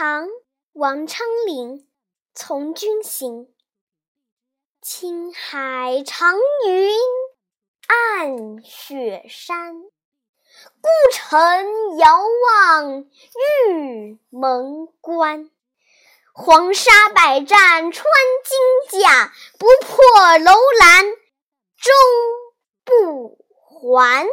唐王昌龄从军行。青海长云暗雪山孤城遥望玉门关。黄沙百战穿金甲不破楼兰终不还。